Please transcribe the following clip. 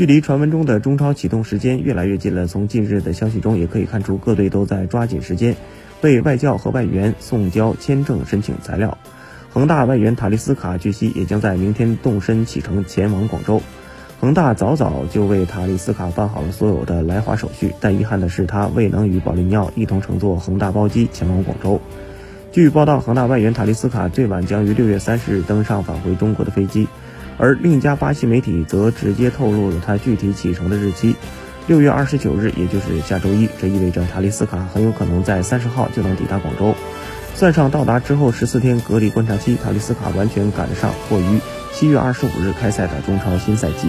距离传闻中的中超启动时间越来越近了。从近日的消息中也可以看出，各队都在抓紧时间，为外教和外援送交签证申请材料。恒大外援塔利斯卡据悉也将在明天动身启程前往广州。恒大早早就为塔利斯卡办好了所有的来华手续，但遗憾的是他未能与保利尼奥一同乘坐恒大包机前往广州。据报道，恒大外援塔利斯卡最晚将于六月三十日登上返回中国的飞机。而另一家巴西媒体则直接透露了他具体启程的日期，六月二十九日，也就是下周一。这意味着塔利斯卡很有可能在三十号就能抵达广州。算上到达之后十四天隔离观察期，塔利斯卡完全赶得上或于七月二十五日开赛的中超新赛季。